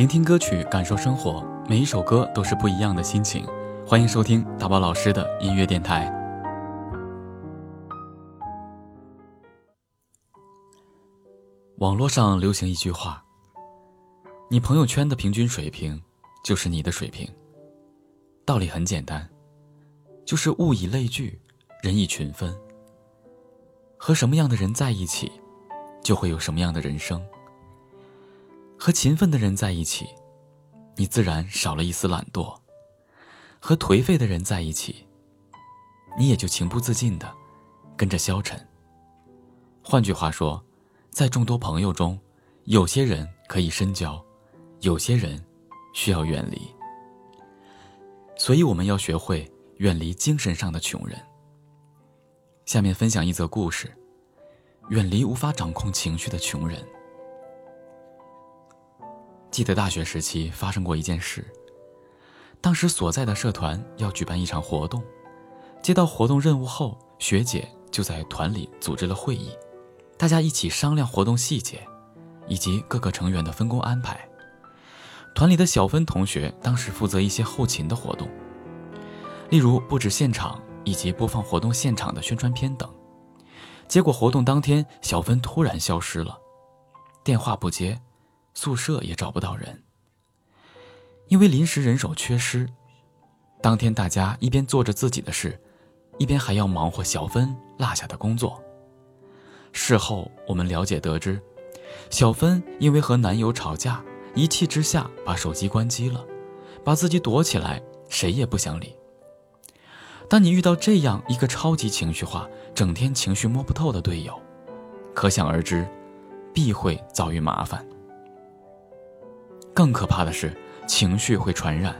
聆听歌曲，感受生活，每一首歌都是不一样的心情。欢迎收听大宝老师的音乐电台。网络上流行一句话：“你朋友圈的平均水平，就是你的水平。”道理很简单，就是物以类聚，人以群分。和什么样的人在一起，就会有什么样的人生。和勤奋的人在一起，你自然少了一丝懒惰；和颓废的人在一起，你也就情不自禁的跟着消沉。换句话说，在众多朋友中，有些人可以深交，有些人需要远离。所以，我们要学会远离精神上的穷人。下面分享一则故事：远离无法掌控情绪的穷人。记得大学时期发生过一件事。当时所在的社团要举办一场活动，接到活动任务后，学姐就在团里组织了会议，大家一起商量活动细节，以及各个成员的分工安排。团里的小芬同学当时负责一些后勤的活动，例如布置现场以及播放活动现场的宣传片等。结果活动当天，小芬突然消失了，电话不接。宿舍也找不到人，因为临时人手缺失。当天大家一边做着自己的事，一边还要忙活小芬落下的工作。事后我们了解得知，小芬因为和男友吵架，一气之下把手机关机了，把自己躲起来，谁也不想理。当你遇到这样一个超级情绪化、整天情绪摸不透的队友，可想而知，必会遭遇麻烦。更可怕的是，情绪会传染。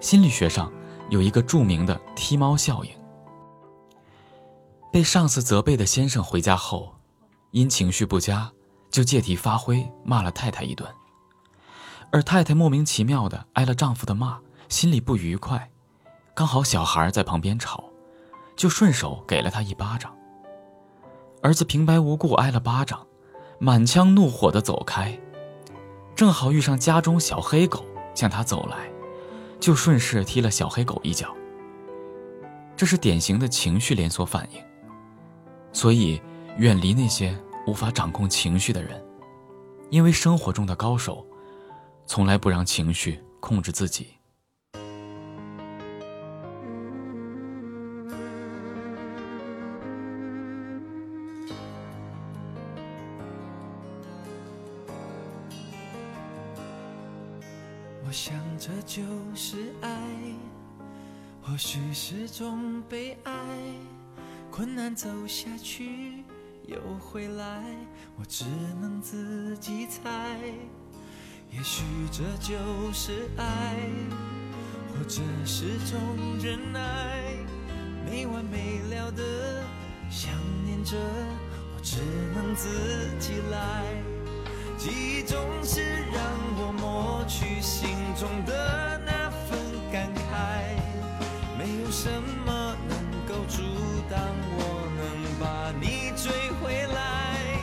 心理学上有一个著名的“踢猫效应”。被上司责备的先生回家后，因情绪不佳，就借题发挥，骂了太太一顿。而太太莫名其妙的挨了丈夫的骂，心里不愉快，刚好小孩在旁边吵，就顺手给了他一巴掌。儿子平白无故挨了巴掌，满腔怒火的走开。正好遇上家中小黑狗向他走来，就顺势踢了小黑狗一脚。这是典型的情绪连锁反应。所以，远离那些无法掌控情绪的人，因为生活中的高手，从来不让情绪控制自己。我想这就是爱，或许是种悲哀。困难走下去又回来，我只能自己猜。也许这就是爱，或者是种忍耐。没完没了的想念着，我只能自己来。记忆总是让我抹去心中的那份感慨，没有什么能够阻挡我能把你追回来。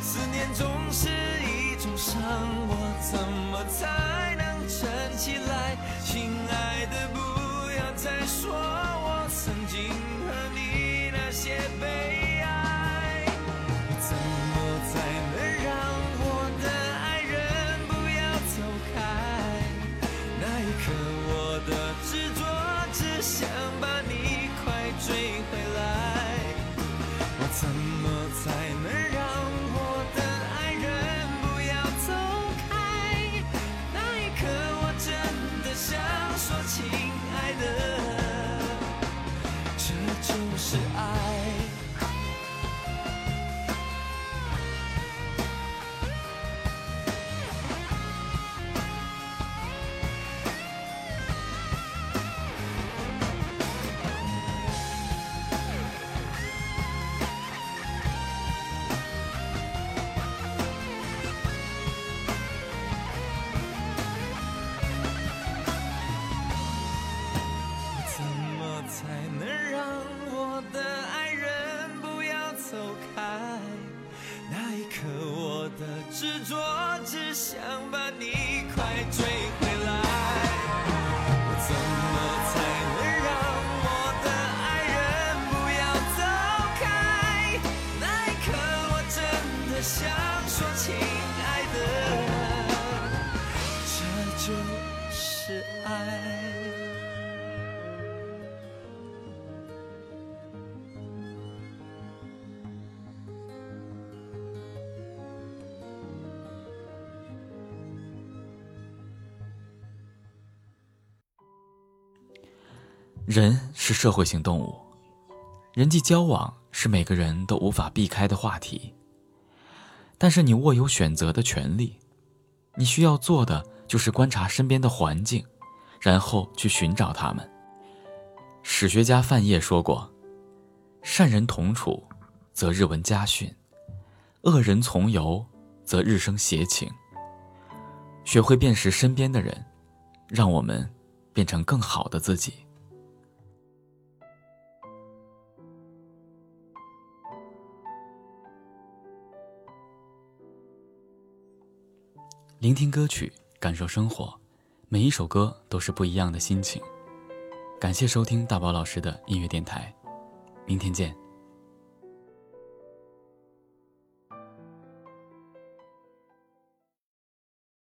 思念总是一种伤，我怎么才能撑起来？亲爱的，不要再说是爱人是社会性动物，人际交往是每个人都无法避开的话题，但是你握有选择的权利，你需要做的就是观察身边的环境。然后去寻找他们。史学家范晔说过：“善人同处，则日闻家训；恶人从游，则日生邪情。”学会辨识身边的人，让我们变成更好的自己。聆听歌曲，感受生活，每一首歌都是不一样的心情。感谢收听大宝老师的音乐电台，明天见。